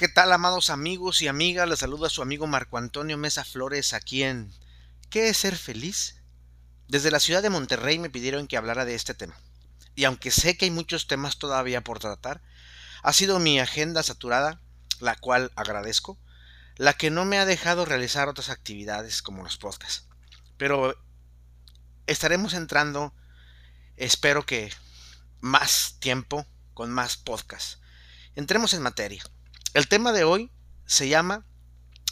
¿qué tal, amados amigos y amigas? Les saluda su amigo Marco Antonio Mesa Flores aquí en ¿Qué es ser feliz? Desde la ciudad de Monterrey me pidieron que hablara de este tema. Y aunque sé que hay muchos temas todavía por tratar, ha sido mi agenda saturada, la cual agradezco, la que no me ha dejado realizar otras actividades como los podcasts. Pero estaremos entrando, espero que más tiempo con más podcasts. Entremos en materia. El tema de hoy se llama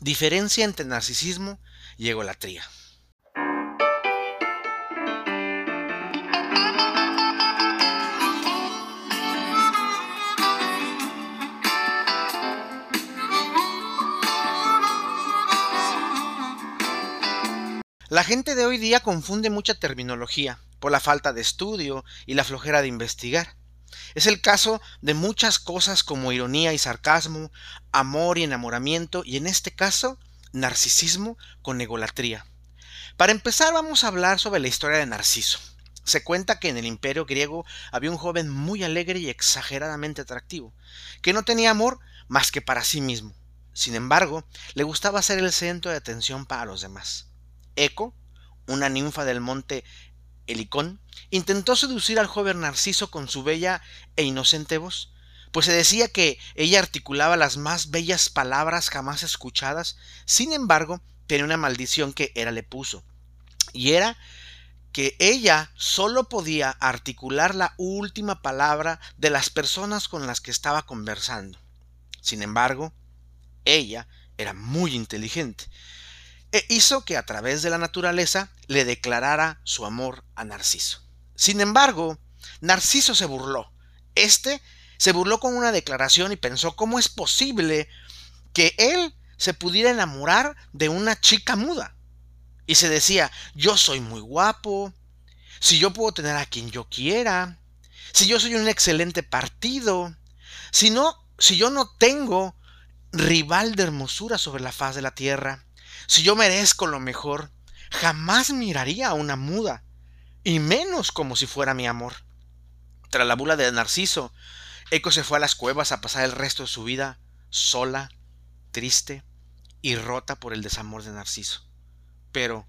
Diferencia entre narcisismo y egolatría. La gente de hoy día confunde mucha terminología por la falta de estudio y la flojera de investigar. Es el caso de muchas cosas como ironía y sarcasmo, amor y enamoramiento, y en este caso, narcisismo con egolatría. Para empezar, vamos a hablar sobre la historia de Narciso. Se cuenta que en el imperio griego había un joven muy alegre y exageradamente atractivo, que no tenía amor más que para sí mismo. Sin embargo, le gustaba ser el centro de atención para los demás. Eco, una ninfa del monte Helicón, intentó seducir al joven Narciso con su bella e inocente voz, pues se decía que ella articulaba las más bellas palabras jamás escuchadas, sin embargo, tenía una maldición que era le puso, y era que ella solo podía articular la última palabra de las personas con las que estaba conversando. Sin embargo, ella era muy inteligente e hizo que a través de la naturaleza le declarara su amor a Narciso. Sin embargo, Narciso se burló. Este se burló con una declaración y pensó cómo es posible que él se pudiera enamorar de una chica muda. Y se decía, yo soy muy guapo, si yo puedo tener a quien yo quiera, si yo soy un excelente partido, si no, si yo no tengo rival de hermosura sobre la faz de la tierra, si yo merezco lo mejor, jamás miraría a una muda, y menos como si fuera mi amor. Tras la bula de Narciso, Eco se fue a las cuevas a pasar el resto de su vida sola, triste y rota por el desamor de Narciso. Pero,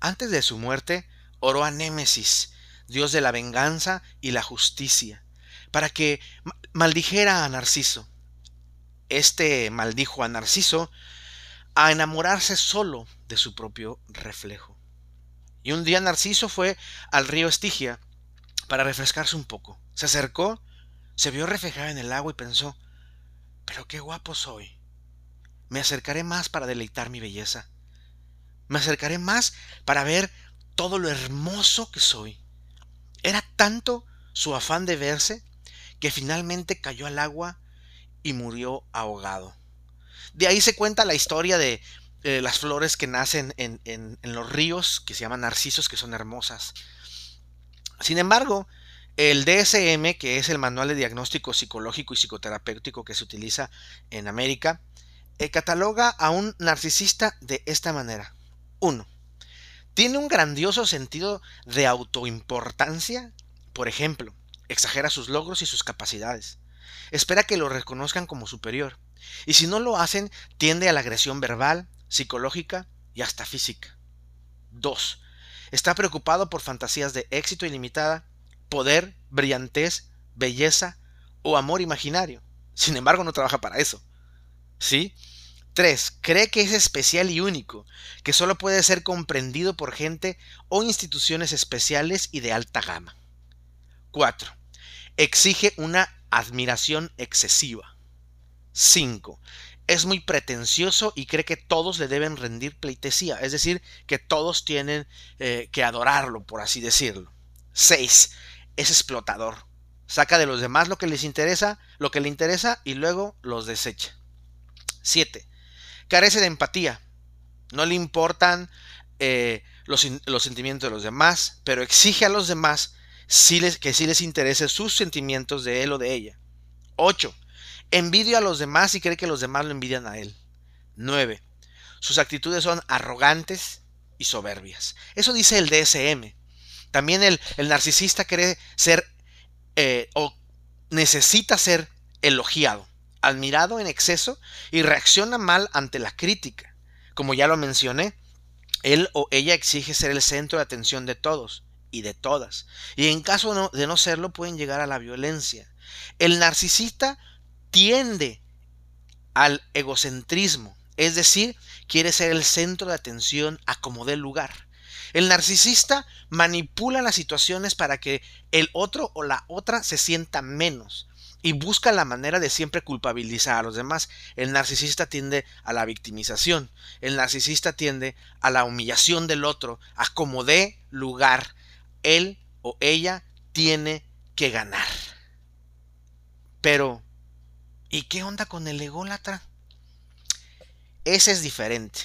antes de su muerte, oró a Némesis, dios de la venganza y la justicia, para que maldijera a Narciso. Este maldijo a Narciso a enamorarse solo de su propio reflejo. Y un día Narciso fue al río Estigia para refrescarse un poco. Se acercó, se vio reflejado en el agua y pensó, pero qué guapo soy. Me acercaré más para deleitar mi belleza. Me acercaré más para ver todo lo hermoso que soy. Era tanto su afán de verse que finalmente cayó al agua y murió ahogado. De ahí se cuenta la historia de eh, las flores que nacen en, los ríos, que se llaman narcisos, que son hermosas. Sin embargo, el DSM, que es el manual de diagnóstico psicológico y psicoterapéutico que se utiliza en América, eh, cataloga a un narcisista de esta manera. 1. Tiene un grandioso sentido de autoimportancia. Por ejemplo, exagera sus logros y sus capacidades. Espera que lo reconozcan como superior. Y si no lo hacen, tiende a la agresión verbal, psicológica y hasta física. 2. Está preocupado por fantasías de éxito ilimitada, poder, brillantez, belleza o amor imaginario. Sin embargo, no trabaja para eso. ¿Sí? 3. Cree que es especial y único, que solo puede ser comprendido por gente o instituciones especiales y de alta gama. 4. Exige una admiración excesiva. 5. Es muy pretencioso y cree que todos le deben rendir pleitesía, es decir, que todos tienen eh, que adorarlo, por así decirlo. 6. Es explotador. Saca de los demás lo que les interesa, lo que le interesa y luego los desecha. 7. Carece de empatía. No le importan eh, los, los, sentimientos de los demás, pero exige a los demás que sí les interese sus sentimientos de él o de ella. 8 Envidia a los demás y cree que los demás lo envidian a él. 9. Sus actitudes son arrogantes y soberbias. Eso dice el DSM. También el, narcisista cree ser eh, o necesita ser elogiado. admirado en exceso y reacciona mal ante la crítica. Como ya lo mencioné, él o ella exige ser el centro de atención de todos y de todas. Y en caso de no serlo pueden llegar a la violencia. El narcisista tiende al egocentrismo, es decir, quiere ser el centro de atención a como dé lugar. El narcisista manipula las situaciones para que el otro o la otra se sienta menos y busca la manera de siempre culpabilizar a los demás. El narcisista tiende a la victimización. El narcisista tiende a la humillación del otro, a como dé lugar. Él o ella tiene que ganar. Pero, ¿y qué onda con el ególatra? Ese es diferente.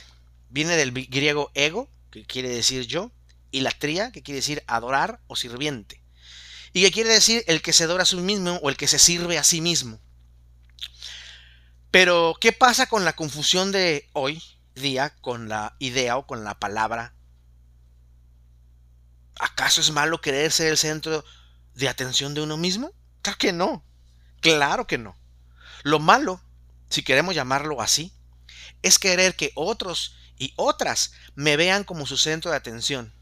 Viene del griego ego, que quiere decir yo, y latría, que quiere decir adorar o sirviente. Y que quiere decir el que se adora a sí mismo o el que se sirve a sí mismo. Pero, ¿qué pasa con la confusión de hoy día con la idea o con la palabra? ¿Acaso es malo querer ser el centro de atención de uno mismo? Claro que no. Claro que no. Lo malo, si queremos llamarlo así, es querer que otros y otras me vean como su centro de atención.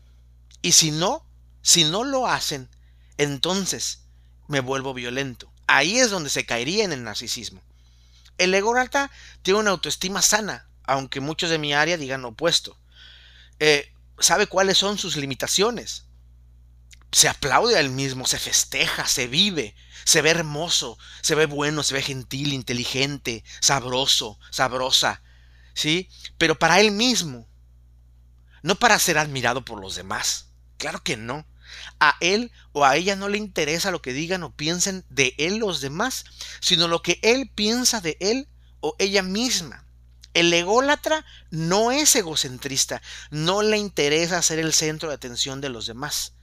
Y si no, si no lo hacen, entonces me vuelvo violento. Ahí es donde se caería en el narcisismo. El ególatra tiene una autoestima sana, aunque muchos de mi área digan opuesto. Eh, sabe cuáles son sus limitaciones. Se aplaude a él mismo, se festeja, se vive, se ve hermoso, se ve bueno, se ve gentil, inteligente, sabroso, sabrosa, ¿sí? Pero para él mismo, no para ser admirado por los demás. Claro que no. A él o a ella no le interesa lo que digan o piensen de él los demás, sino lo que él piensa de él o ella misma. El ególatra no es egocentrista, no le interesa ser el centro de atención de los demás,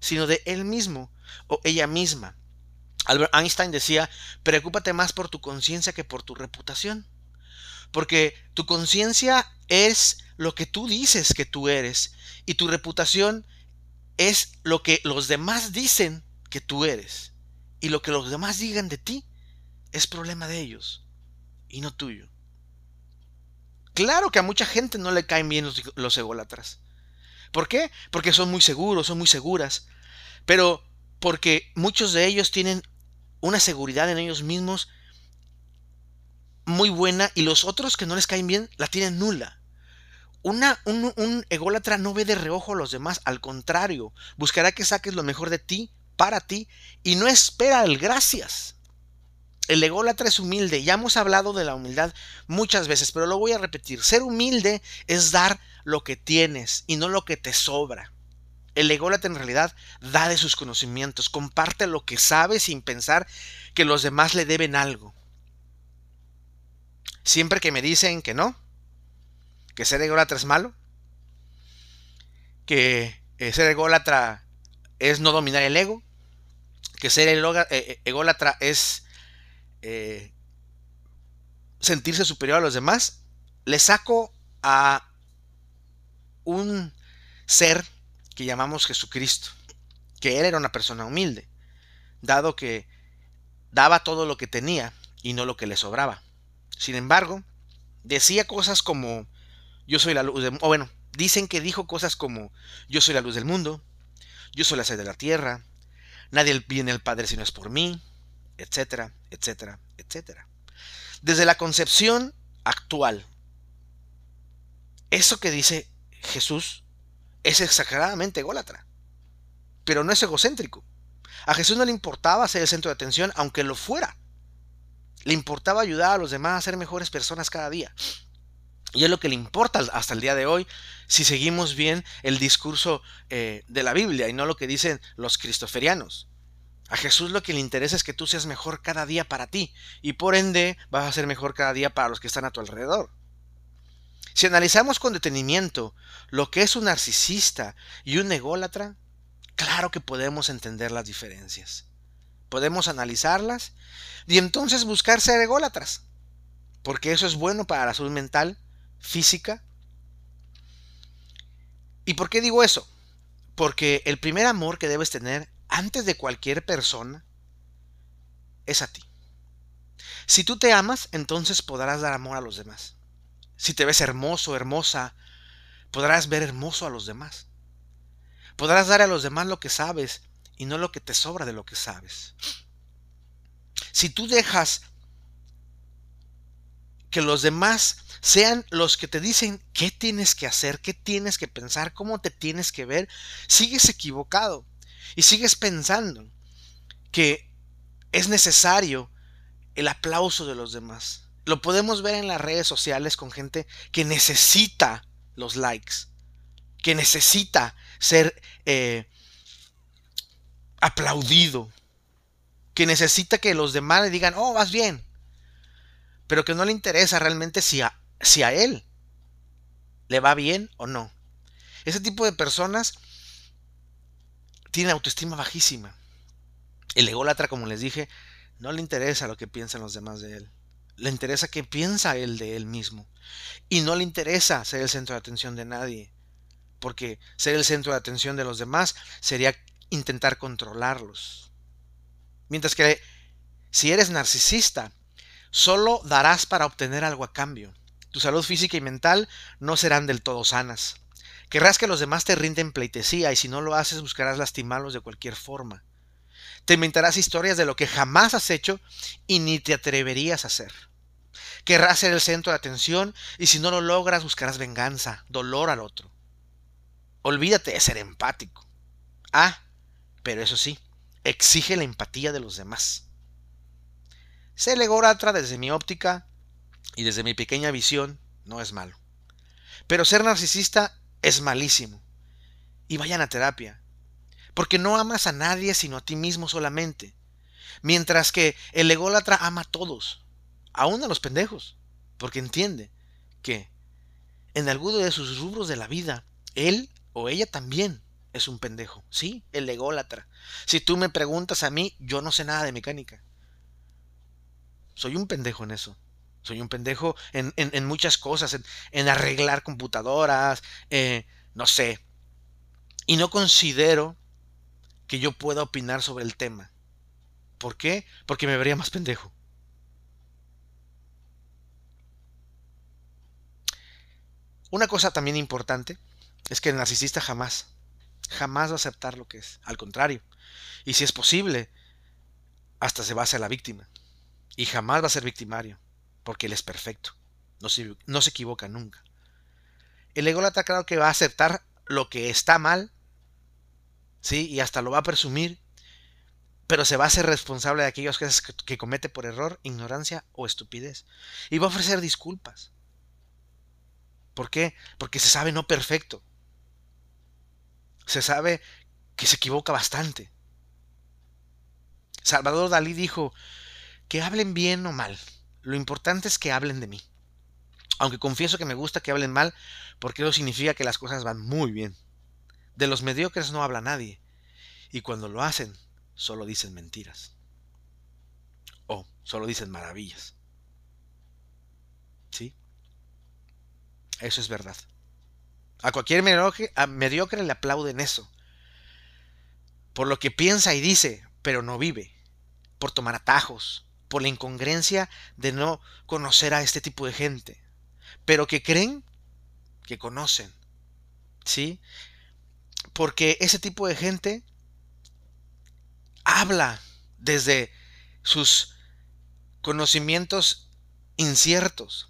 sino de él mismo o ella misma. Albert Einstein decía, preocúpate más por tu conciencia que por tu reputación. Porque tu conciencia es lo que tú dices que tú eres y tu reputación es lo que los demás dicen que tú eres. Y lo que los demás digan de ti es problema de ellos y no tuyo. Claro que a mucha gente no le caen bien los, ególatras. ¿Por qué? Porque son muy seguros, son muy seguras. Pero porque muchos de ellos tienen una seguridad en ellos mismos muy buena y los otros que no les caen bien la tienen nula. Una, un, un, ególatra no ve de reojo a los demás, al contrario, buscará que saques lo mejor de ti, para ti, y no espera el gracias. El ególatra es humilde, ya hemos hablado de la humildad muchas veces, pero lo voy a repetir. Ser humilde es dar lo que tienes y no lo que te sobra. El ególatra en realidad da de sus conocimientos, comparte lo que sabe sin pensar que los demás le deben algo. Siempre que me dicen que no, que ser ególatra es malo, que eh, ser ególatra es no dominar el ego, que ser eh, eh, ególatra es sentirse superior a los demás, le saco a un ser que llamamos Jesucristo, que él era una persona humilde, dado que daba todo lo que tenía y no lo que le sobraba. Sin embargo, decía cosas como, yo soy la luz del o bueno, dicen que dijo cosas como, yo soy la luz del mundo, yo soy la sed de la tierra, nadie viene al Padre si no es por mí, etcétera, etcétera, etcétera. Desde la concepción actual, eso que dice Jesús es exageradamente ególatra, pero no es egocéntrico. A Jesús no le importaba ser el centro de atención, aunque lo fuera. Le importaba ayudar a los demás a ser mejores personas cada día. Y es lo que le importa hasta el día de hoy si seguimos bien el discurso eh, de la Biblia y no lo que dicen los cristoferianos. A Jesús lo que le interesa es que tú seas mejor cada día para ti y por ende vas a ser mejor cada día para los que están a tu alrededor. Si analizamos con detenimiento lo que es un narcisista y un ególatra, claro que podemos entender las diferencias. Podemos analizarlas y entonces buscar ser ególatras, porque eso es bueno para la salud mental, física. ¿Y por qué digo eso? Porque el primer amor que debes tener antes de cualquier persona es a ti. Si tú te amas, entonces podrás dar amor a los demás. Si te ves hermoso, hermosa, podrás ver hermoso a los demás. Podrás dar a los demás lo que sabes y no lo que te sobra de lo que sabes. Si tú dejas que los demás sean los que te dicen qué tienes que hacer, qué tienes que pensar, cómo te tienes que ver, sigues equivocado y sigues pensando que es necesario el aplauso de los demás. Lo podemos ver en las redes sociales con gente que necesita los likes, que necesita ser eh, aplaudido, que necesita que los demás le digan, oh, vas bien, pero que no le interesa realmente si si a él le va bien o no. Ese tipo de personas tiene autoestima bajísima. El ególatra, como les dije, no le interesa lo que piensan los demás de él. Le interesa qué piensa él de él mismo. Y no le interesa ser el centro de atención de nadie. Porque ser el centro de atención de los demás sería intentar controlarlos. Mientras que si eres narcisista, solo darás para obtener algo a cambio. Tu salud física y mental no serán del todo sanas. Querrás que los demás te rinden pleitesía y si no lo haces buscarás lastimarlos de cualquier forma. Te inventarás historias de lo que jamás has hecho y ni te atreverías a hacer. Querrás ser el centro de atención y si no lo logras buscarás venganza, dolor al otro. Olvídate de ser empático. Ah, pero eso sí, exige la empatía de los demás. Ser ególatra desde mi óptica y desde mi pequeña visión no es malo. Pero ser narcisista es malísimo. Y vayan a terapia porque no amas a nadie sino a ti mismo solamente. Mientras que el ególatra ama a todos, aún a los pendejos, porque entiende que en alguno de sus rubros de la vida, él o ella también es un pendejo. Sí, el ególatra. Si tú me preguntas a mí, yo no sé nada de mecánica. Soy un pendejo en eso. Soy un pendejo en, muchas cosas, en, arreglar computadoras, eh, no sé. Y no considero que yo pueda opinar sobre el tema. ¿Por qué? Porque me vería más pendejo. Una cosa también importante es que el narcisista jamás, jamás va a aceptar lo que es. Al contrario. Y si es posible, hasta se va a hacer la víctima. Y jamás va a ser victimario, porque él es perfecto. No se, no se equivoca nunca. El ególatra claro que va a aceptar lo que está mal ¿sí? Y hasta lo va a presumir, pero se va a hacer responsable de aquellas cosas que, comete por error, ignorancia o estupidez. Y va a ofrecer disculpas. ¿Por qué? Porque se sabe no perfecto. Se sabe que se equivoca bastante. Salvador Dalí dijo, que hablen bien o mal, lo importante es que hablen de mí. Aunque confieso que me gusta que hablen mal, porque eso significa que las cosas van muy bien. De los mediocres no habla nadie. Y cuando lo hacen, solo dicen mentiras. O solo dicen maravillas. ¿Sí? Eso es verdad. A cualquier mediocre, mediocre le aplauden eso. Por lo que piensa y dice, pero no vive. Por tomar atajos. Por la incongruencia de no conocer a este tipo de gente. Pero que creen que conocen. ¿Sí? Porque ese tipo de gente habla desde sus conocimientos inciertos.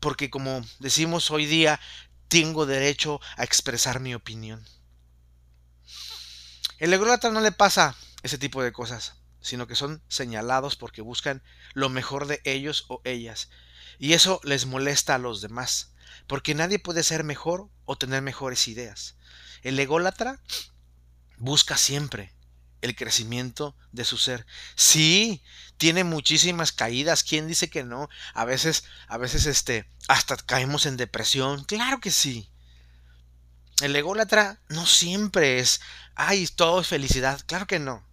Porque como decimos hoy día, tengo derecho a expresar mi opinión. El ególatra no le pasa ese tipo de cosas, sino que son señalados porque buscan lo mejor de ellos o ellas. Y eso les molesta a los demás, porque nadie puede ser mejor o tener mejores ideas. El ególatra busca siempre el crecimiento de su ser. Sí, tiene muchísimas caídas. ¿Quién dice que no? A veces, a veces, este, hasta caemos en depresión. Claro que sí. El ególatra no siempre es, ay, todo es felicidad. Claro que no.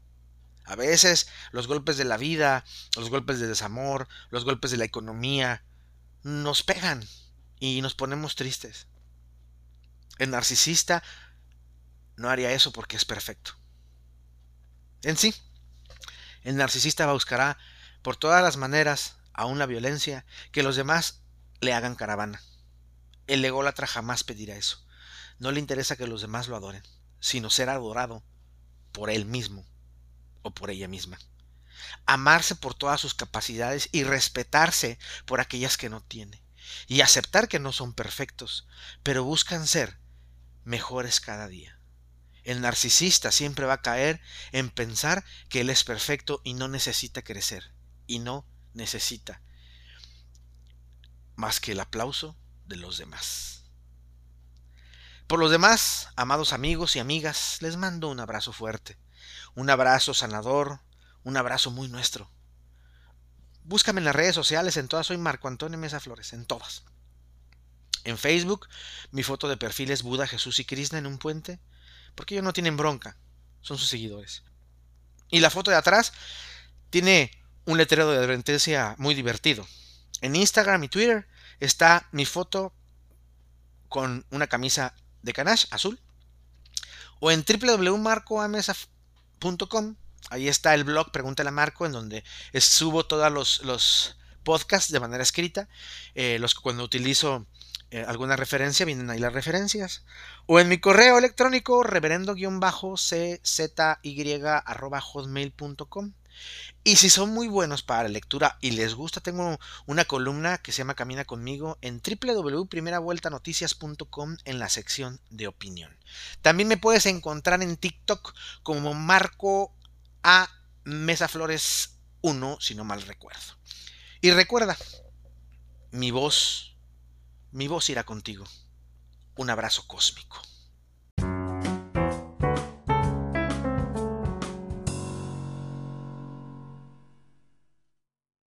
A veces los golpes de la vida, los golpes de desamor, los golpes de la economía, nos pegan y nos ponemos tristes. El narcisista no haría eso porque es perfecto. En sí, el narcisista buscará por todas las maneras aún la violencia, que los demás le hagan caravana. El ególatra jamás pedirá eso. No le interesa que los demás lo adoren, sino ser adorado por él mismo o por ella misma. Amarse por todas sus capacidades y respetarse por aquellas que no tiene. Y aceptar que no son perfectos, pero buscan ser mejores cada día. El narcisista siempre va a caer en pensar que él es perfecto y no necesita crecer. Y no necesita más que el aplauso de los demás. Por los demás, amados amigos y amigas, les mando un abrazo fuerte, un abrazo sanador, un abrazo muy nuestro. Búscame en las redes sociales, en todas soy Marco Antonio Mesa Flores, en todas. En Facebook, mi foto de perfil es Buda, Jesús y Krishna en un puente, porque ellos no tienen bronca, son sus seguidores. Y la foto de atrás tiene un letrero de advertencia muy divertido. En Instagram y Twitter está mi foto con una camisa de canache azul. O en www.marcoamesa.com, ahí está el blog Pregúntale a Marco, en donde subo todos los, los podcasts de manera escrita. Eh, los cuando utilizo eh, alguna referencia, vienen ahí las referencias. O en mi correo electrónico, reverendo-czy.hotmail.com. Y si son muy buenos para la lectura y les gusta, tengo una columna que se llama Camina conmigo en www.primeravueltanoticias.com en la sección de opinión. También me puedes encontrar en TikTok como Marco A Mesa Flores 1, si no mal recuerdo. Y recuerda, mi voz, mi voz irá contigo. Un abrazo cósmico.